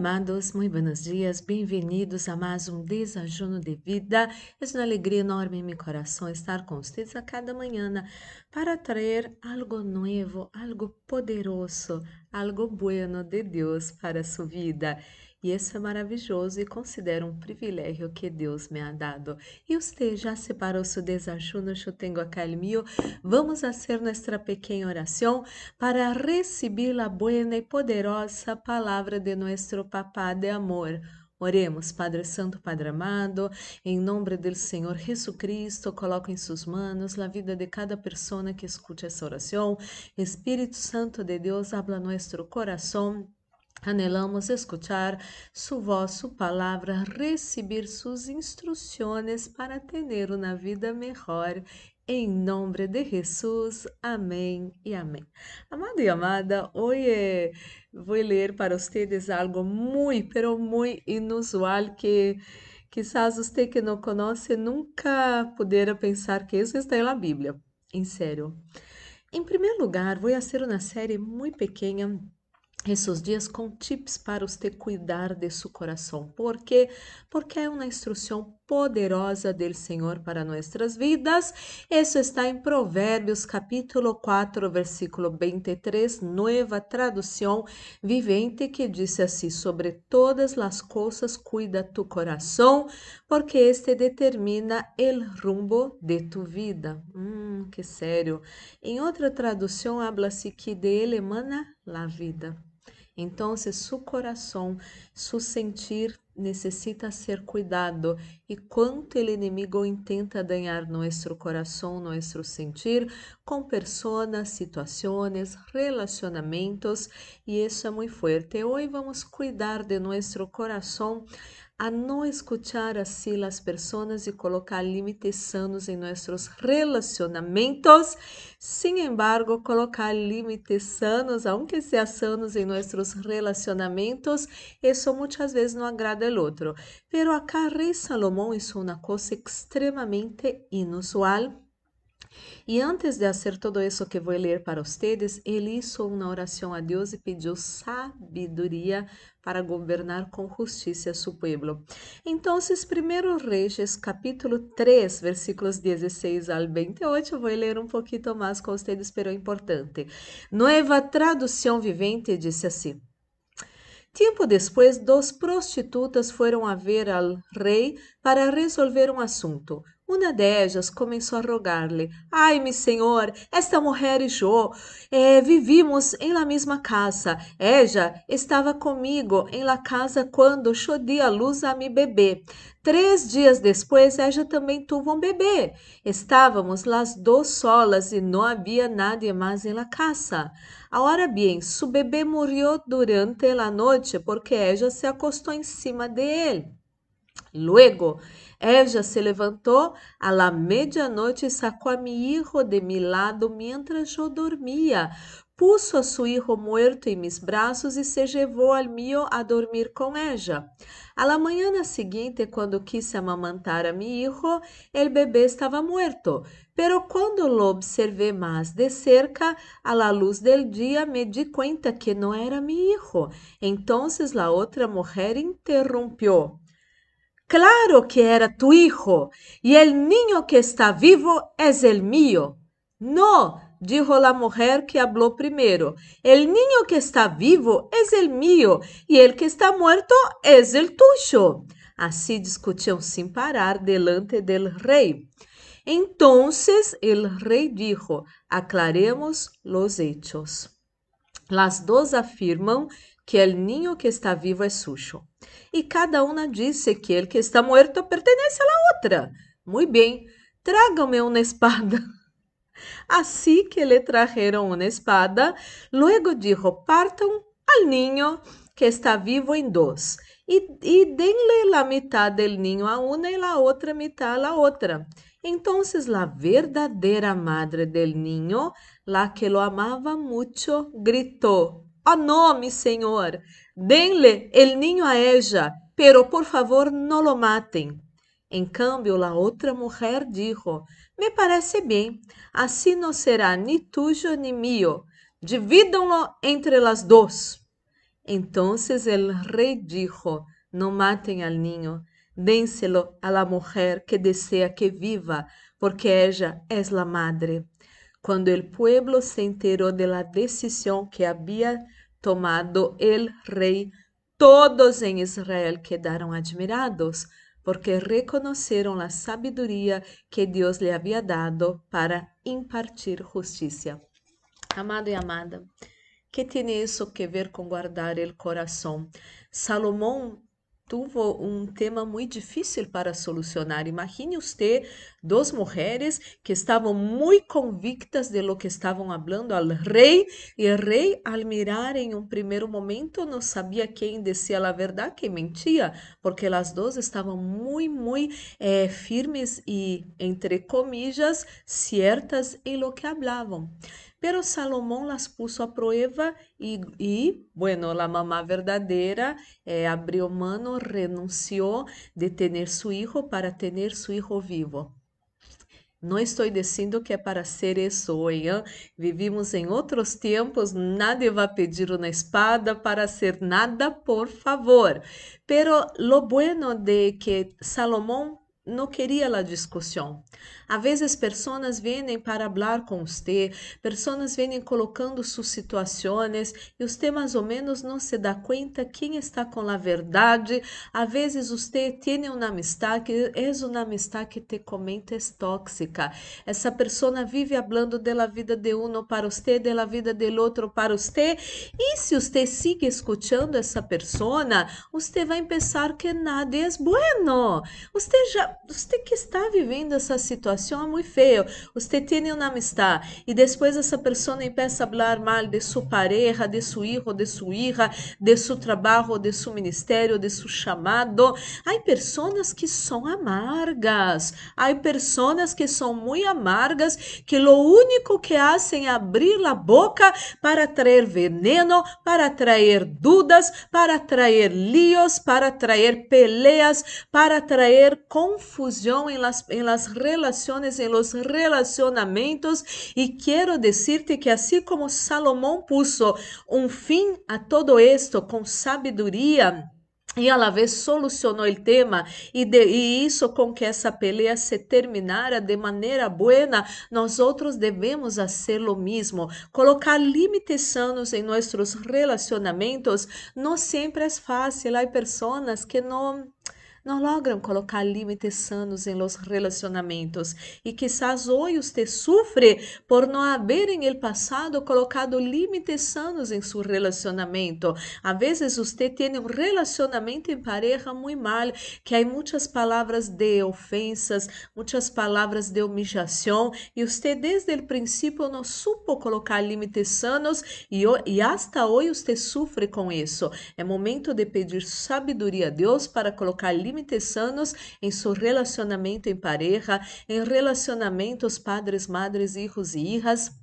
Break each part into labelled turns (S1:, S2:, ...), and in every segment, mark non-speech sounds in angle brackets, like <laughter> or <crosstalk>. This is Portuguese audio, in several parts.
S1: Amados, muito buenos dias, bem-vindos a mais um desajuno de vida. É uma alegria enorme em meu coração estar com vocês a cada manhã para trazer algo novo, algo poderoso, algo bueno de Deus para a sua vida. E isso é maravilhoso e considero um privilégio que Deus me ha dado. E você já separou seu desajuno? Eu tenho acá el mío. Vamos fazer nossa pequena oração para receber a boa e poderosa palavra de nosso Papá de amor. Oremos, Padre Santo, Padre amado, em nome do Senhor Jesus Cristo, coloco em suas mãos a vida de cada pessoa que escute essa oração. Espírito Santo de Deus, habla nosso coração Anelamos escuchar su voz, su palabra, recibir sus instrucciones para tener una vida mejor. Em nome de Jesus, amém e amém. Amado e amada, hoje vou ler para vocês algo muito, pero muito inusual que quizás você que não conhece nunca pudera pensar que isso está na Bíblia. Em sério. Em primeiro lugar, vou fazer uma série muito pequena esses dias com tips para você cuidar de seu coração. Por quê? Porque é uma instrução poderosa do Senhor para nossas vidas. Isso está em Provérbios capítulo 4, versículo 23, nova tradução vivente, que diz assim: Sobre todas as coisas cuida tu coração, porque este determina el rumbo de tu vida. Hum, que sério. Em outra tradução, habla-se que de ele emana la vida. Então, seu coração, seu sentir necessita ser cuidado e quanto o inimigo intenta ganhar nosso coração, nosso sentir com pessoas, situações, relacionamentos e isso é muito forte. Hoje vamos cuidar de nosso coração a não escutar assim as pessoas e colocar limites sanos em nossos relacionamentos. Sin embargo, colocar limites sanos, aunque seja sanos em nossos relacionamentos, isso muitas vezes não agrada ao outro. Pero acá Rei Salomão hizo uma coisa extremamente inusual e antes de fazer todo isso que vou ler para vocês, ele hizo uma oração a Deus e pediu sabedoria para governar com justiça seu povo. Então, 1 Reis, capítulo 3, versículos 16 ao 28, vou ler um pouquinho mais com vocês, pero é importante. Nova tradução vivente disse assim: Tempo depois, duas prostitutas foram a ver ao rei para resolver um assunto. Uma delas começou a rogar-lhe: Ai, meu senhor, esta mulher e eu eh, vivimos em la mesma casa. Ella estava comigo em la casa quando eu di a luz a mi bebê. Três dias depois, ella também tuvo um bebê. Estávamos las dos solas e não havia nadie mais em la casa. Ahora bien, su bebê morreu durante la noite porque ella se acostou em cima de él. Luego, ella se levantou a la medianoite e sacou a mi hijo de mi lado mientras eu dormia. Puso a su hijo muerto em mis braços e se levou al mío a dormir com ella. A la mañana seguinte, quando quise amamantar a mi hijo, el bebê estava muerto. Pero quando lo observé mais de cerca, a la luz del dia, me di cuenta que não era mi hijo. Entonces la otra mujer interrumpió. Claro que era tu hijo, y el niño que está vivo es el mío. No, dijo la mujer que habló primero. El niño que está vivo es el mío, y el que está muerto es el tuyo. Así discutiam sin parar delante del rey. Entonces el rey dijo: Aclaremos los hechos. Las dos afirmam que el niño que está vivo é suyo. E cada uma disse que el que está muerto pertenece la outra. Muito bem, trágame uma espada. <laughs> Assim que le trajeron uma espada, luego dijo, partam al niño que está vivo em dois, e, e denle la mitad del niño a una e la otra mitad a la otra. Entonces la verdadera madre del niño, la que lo amaba mucho, gritó, Oh no, mi señor, denle el niño a ella, pero por favor no lo maten. En cambio, la otra mujer dijo, Me parece bien, así no será ni tuyo ni mío, divídanlo entre las dos. Entonces el rey dijo, no maten al niño, dénselo a la mujer que desea que viva, porque ella es la madre. Cuando el pueblo se enteró de la decisión que había tomado el rey, todos en Israel quedaron admirados, porque reconocieron la sabiduría que Dios le había dado para impartir justicia. Amado y amada, ¿qué tiene eso que ver con guardar el corazón? Salomón tuvo um tema muito difícil para solucionar. Imagine você duas mulheres que estavam muito convictas de lo que estavam falando ao rei, e o rei, al mirar em um primeiro momento, não sabia quem dizia a verdade, quem mentia, porque as duas estavam muito, muito eh, firmes e, entre comillas, certas em lo que hablavam. Pero Salomón las puso a prueba y, y bueno, la mamá verdadera eh, abrió mano, renunció de tener su hijo para tener su hijo vivo. Não estou dizendo que é para ser isso hoje. Hein? Vivimos em outros tempos, nadie vai pedir uma espada para ser nada, por favor. Pero lo bueno de que Salomão não queria a discussão. A vezes pessoas vêm para falar com você, pessoas vêm colocando suas situações e você mais ou menos não se dá conta quem está com a verdade. A vezes você tem uma amistade que é uma amistade que te comenta é tóxica. Essa pessoa vive falando da vida de um para você, da vida do outro para você. E se você sigue escutando essa pessoa, você vai pensar que nada é bueno. Você já, você que está vivendo essa situação é muito feia. Você tem uma amistade e depois essa pessoa começa a falar mal de sua pareja, de seu filho, de sua hija, de seu trabalho, de seu ministério, de seu chamado. Há pessoas que são amargas. Há pessoas que são muito amargas que o único que fazem é abrir a boca para trazer veneno, para trazer dúvidas, para trazer líos, para trazer peleas, para trazer confusão em las, em las relaciones, en los relacionamentos. Y quiero decirte que así como Salomón puso un fin a todo esto con sabiduría, e a la vez solucionou o tema e, de, e isso com que essa peleia se terminara de maneira buena, nós outros devemos fazer o mesmo. Colocar limites sanos em nossos relacionamentos não sempre é fácil. Há pessoas que não não logram colocar limites sanos em los relacionamentos e quizás hoje você sofre por não haver em el passado colocado limites sanos em seu relacionamento. A vezes você tem um relacionamento em pareja muito mal, que há muitas palavras de ofensas, muitas palavras de humillação e você desde o princípio não supo colocar limites sanos e, hasta hoje você sofre com isso. É momento de pedir sabedoria a Deus para colocar limites límites sanos em seu relacionamento em pareja, em relacionamentos padres, madres, hijos e hijas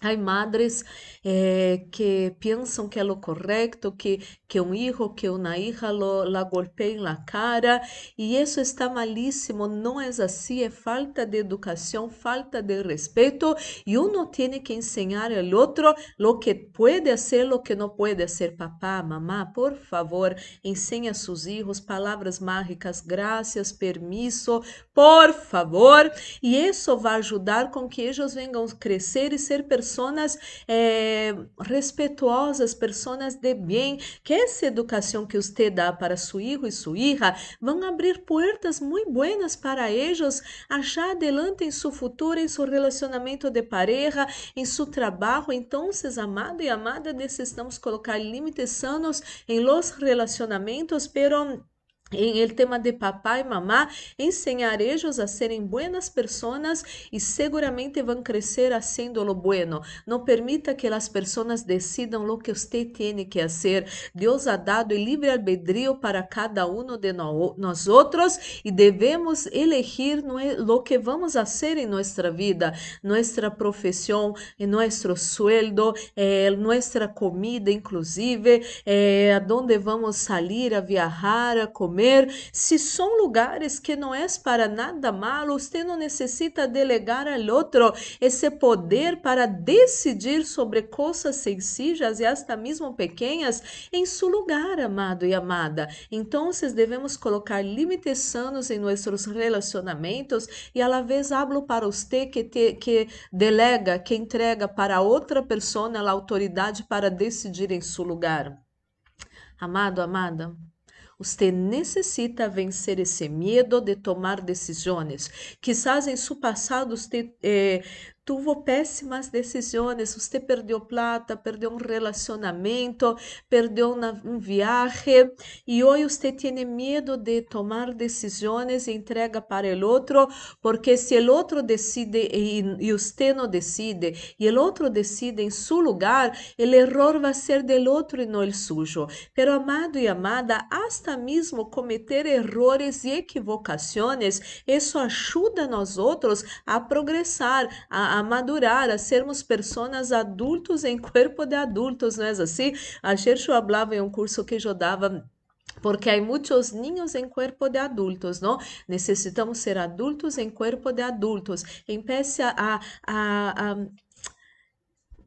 S1: Há madres eh, que pensam que é o correto, que, que um hijo, que uma hija lo, la golpeiem na cara, e isso está malíssimo, não é assim, é falta de educação, falta de respeito, e um tem que ensinar ao outro o que pode fazer, o que não pode fazer. Papá, mamá, por favor, ensine a seus filhos palavras mágicas, graças, permisso, por favor, e isso vai ajudar com que eles venham crescer e ser pessoas pessoas eh, respetuosas, pessoas de bem, que essa educação que você dá para seu filho e sua hija vão abrir portas muito buenas para eles achar adelante em seu futuro, em seu relacionamento de pareja, em seu trabalho. Então, amado e amada, necessitamos colocar limites sanos em los relacionamentos, pero em el tema de papá e mamá, enseñaremos a serem buenas personas e seguramente vão crescer haciendo lo bueno. Não permita que as pessoas decidam lo que você tem que fazer. Deus ha dado livre albedrío para cada um de nós outros e devemos elegir lo que vamos fazer em nossa vida, nossa profissão, nosso sueldo, eh, nossa comida, inclusive, eh, a donde vamos sair a viajar, a comer comer, se são lugares que não é para nada malo, você não necessita delegar ao outro esse poder para decidir sobre coisas sencillas e até mesmo pequenas em seu lugar, amado e amada. Então, devemos colocar limites sanos em nossos relacionamentos e la vez hablo para você que, te, que delega, que entrega para outra pessoa a autoridade para decidir em seu lugar. Amado, amada, você necessita vencer esse medo de tomar decisões. Quizás em seu passado você eh, tuvo péssimas decisões, você perdeu plata, perdeu um relacionamento, perdeu um viagem e hoje você tem medo de tomar decisões e entrega para o outro, porque se o outro decide e, você não decide e o outro decide em seu lugar, o erro vai ser do outro e não o sujo. Pero amado e amada, hasta mesmo cometer errores e equivocações, isso ajuda nós outros a progressar, a a madurar, a sermos pessoas adultos em corpo de adultos, não é assim? Ayer eu falava em um curso que eu dava porque há muitos ninhos em corpo de adultos, não? Necessitamos ser adultos em corpo de adultos. Empiece a, a, a, a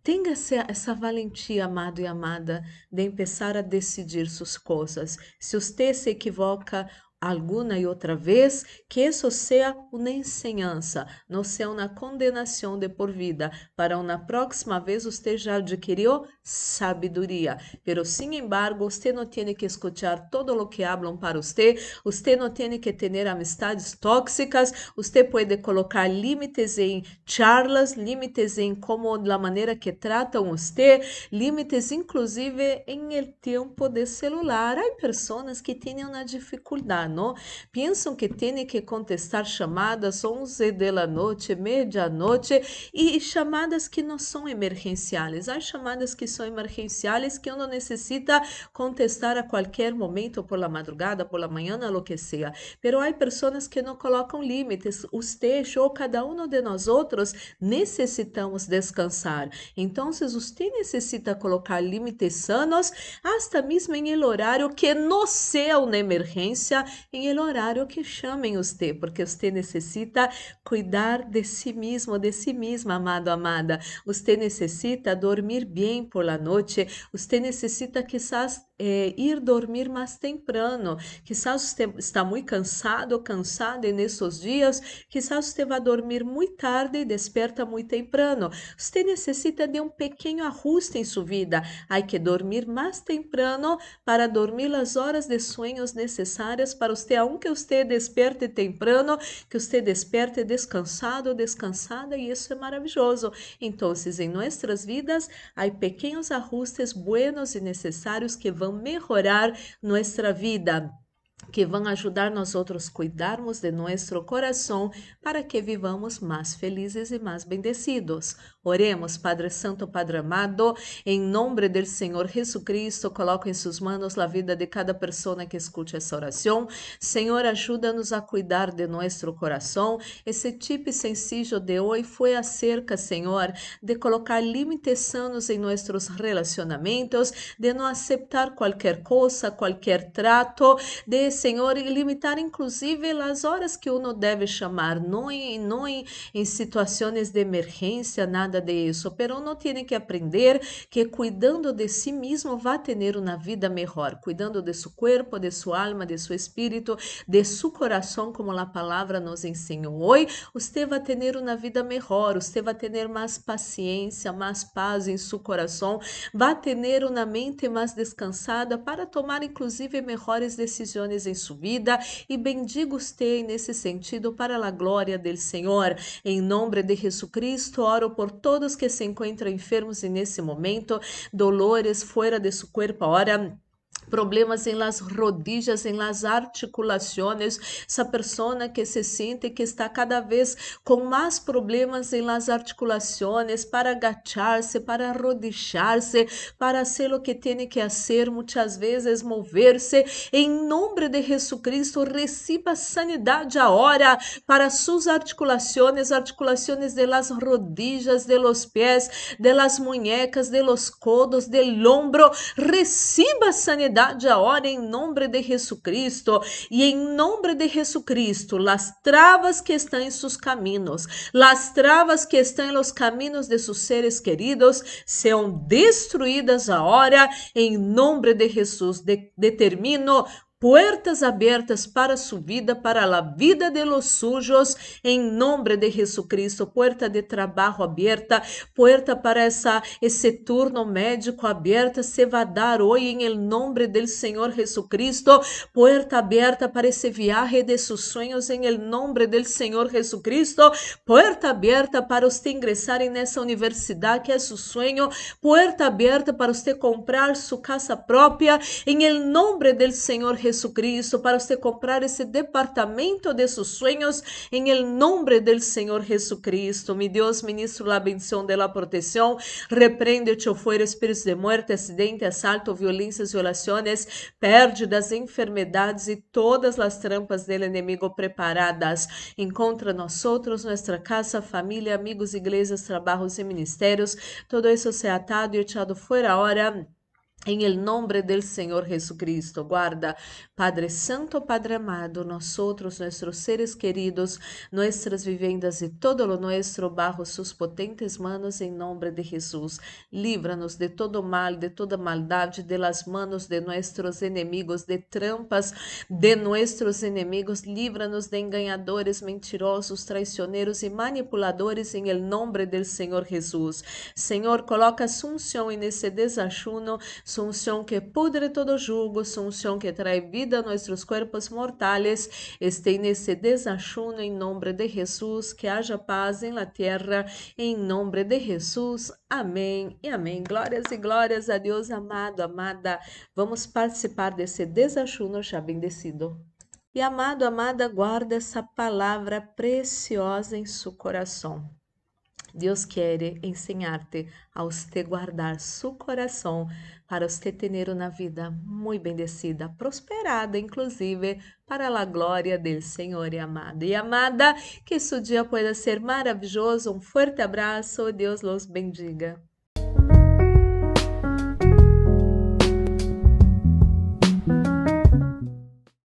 S1: Tenha essa valentia, amado e amada, de começar a decidir suas coisas. Se você se equivoca alguma e outra vez, que isso seja uma enseñança, não seja uma condenação de por vida. Para uma próxima vez, você já adquiriu sabedoria. Pero, sin embargo, você não tem que escutar todo o que hablam para você, você não tem que ter amistades tóxicas, você pode colocar limites em charlas, limites em como, da maneira que tratam você, limites inclusive em tempo de celular. Há pessoas que têm uma dificuldade não? Pensam que têm que contestar chamadas 11 da noite, meia-noite e chamadas que não são emergenciais. Há chamadas que são emergenciais que uno necessita contestar a qualquer momento, por la madrugada, por la manhã, lo que. Pero há pessoas que não colocam limites. Usted, eu, cada um de nós outros necessitamos descansar. Então, você necessita colocar limites sanos, hasta mesmo em el horário que não seja uma emergência em el horário que chamem você, porque você necessita cuidar de si mesmo, de si mesma, amado, amada. Você necessita dormir bem por la noite. Você necessita quizás é, ir dormir mais temprano. Quizás você está muito cansado ou cansada nesses dias. Quizás você vai dormir muito tarde e desperta muito temprano. Você necessita de um pequeno ajuste em sua vida. Há que dormir mais temprano para dormir as horas de sonhos necessárias para você, aunque você desperte temprano, que você desperte descansado, descansada, e isso é maravilhoso. Então, em nossas vidas, há pequenos ajustes buenos e necessários que vão melhorar nossa vida que vão ajudar nós outros cuidarmos de nosso coração para que vivamos mais felizes e mais bendecidos. Oremos, Padre Santo, Padre amado, em nome do Senhor Jesucristo, coloco em suas mãos a vida de cada pessoa que escute essa oração. Senhor, ajuda-nos a cuidar de nosso coração. Esse tipo sencillo de hoje foi acerca, Senhor, de colocar limites sanos em nossos relacionamentos, de não aceitar qualquer coisa, qualquer trato, de, Senhor, limitar inclusive as horas que uno deve chamar, não em, não em, em situações de emergência, nada nada de isso, pero uno tiene que aprender que cuidando de si mismo va a tener una vida mejor, cuidando de su cuerpo, de su alma, de su espíritu, de su corazón, como la palabra nos enseñó. Hoy, usted va a tener una vida mejor, usted va a tener más paciencia, más paz en su corazón, va a tener una mente más descansada para tomar inclusive mejores decisiones en su vida y bendiga usted nesse sentido para a glória del Senhor. Em nome de Jesucristo, oro por todos que se encontram enfermos e nesse momento, dolores fora de seu corpo, ora problemas em las rodillas, em las articulações, essa pessoa que se sente que está cada vez com mais problemas em las articulações para agachar-se, para arrodillar-se, para fazer o que tem que fazer, muitas vezes mover-se. Em nome de Jesucristo, receba sanidade agora para suas articulações, articulações de las rodillas, de los pés, de las muñecas, de los codos, del ombro. Receba sanidade enfermidade agora em nome de Jesucristo. E em nome de Jesucristo, las travas que estão em seus caminhos, las travas que estão em los caminhos de seus seres queridos, sejam destruídas agora em nome de Jesus. De determino puertas abertas para su vida, para la vida de los suyos, en nombre de Jesucristo, puerta de trabajo abierta, puerta para essa, esse turno médico aberta, se va a dar hoy en el nombre del Señor Jesucristo, puerta aberta para esse viaje de sus sueños en el nombre del Señor Jesucristo, puerta aberta para usted ingressar en essa universidade que é su sueño, puerta aberta para usted comprar su casa propia en el nombre del Señor Jesucristo. Para você comprar esse departamento de seus em el nombre del Senhor Jesucristo. Mi Deus, ministro la bendición de la protección, reprende o fuera espíritos de muerte, acidente, assalto, violências, violações, pérdidas, enfermedades e todas as trampas del enemigo preparadas. Encontra nós outros, nossa casa, família, amigos, igrejas, trabalhos e ministérios. Todo isso se atado e echado fora hora em el nombre del Senhor Jesucristo, guarda, Padre Santo, Padre amado, nosotros, nuestros seres queridos, nuestras vivendas y todo lo nuestro bajo sus potentes manos en nombre de Jesús. Líbranos de todo mal, de toda maldade, de las manos de nuestros enemigos, de trampas de nuestros enemigos. Líbranos de engañadores, mentirosos, traicioneros y manipuladores en el nombre del Senhor Jesús. Senhor, coloca sunção nesse desachuno Sou chão que pudre todo jugo, chão que trae vida a nossos corpos mortais. Estei nesse desachuno em nome de Jesus, que haja paz em la terra, em nome de Jesus. Amém e amém. Glórias e glórias a Deus, amado, amada. Vamos participar desse desachuno já bendecido. E amado, amada, guarda essa palavra preciosa em seu coração. Deus quer ensinar-te a você guardar seu coração para você ter uma vida muito bendecida, prosperada, inclusive para a glória do Senhor e amado. E amada, que seu dia possa ser maravilhoso. Um forte abraço. Deus los bendiga.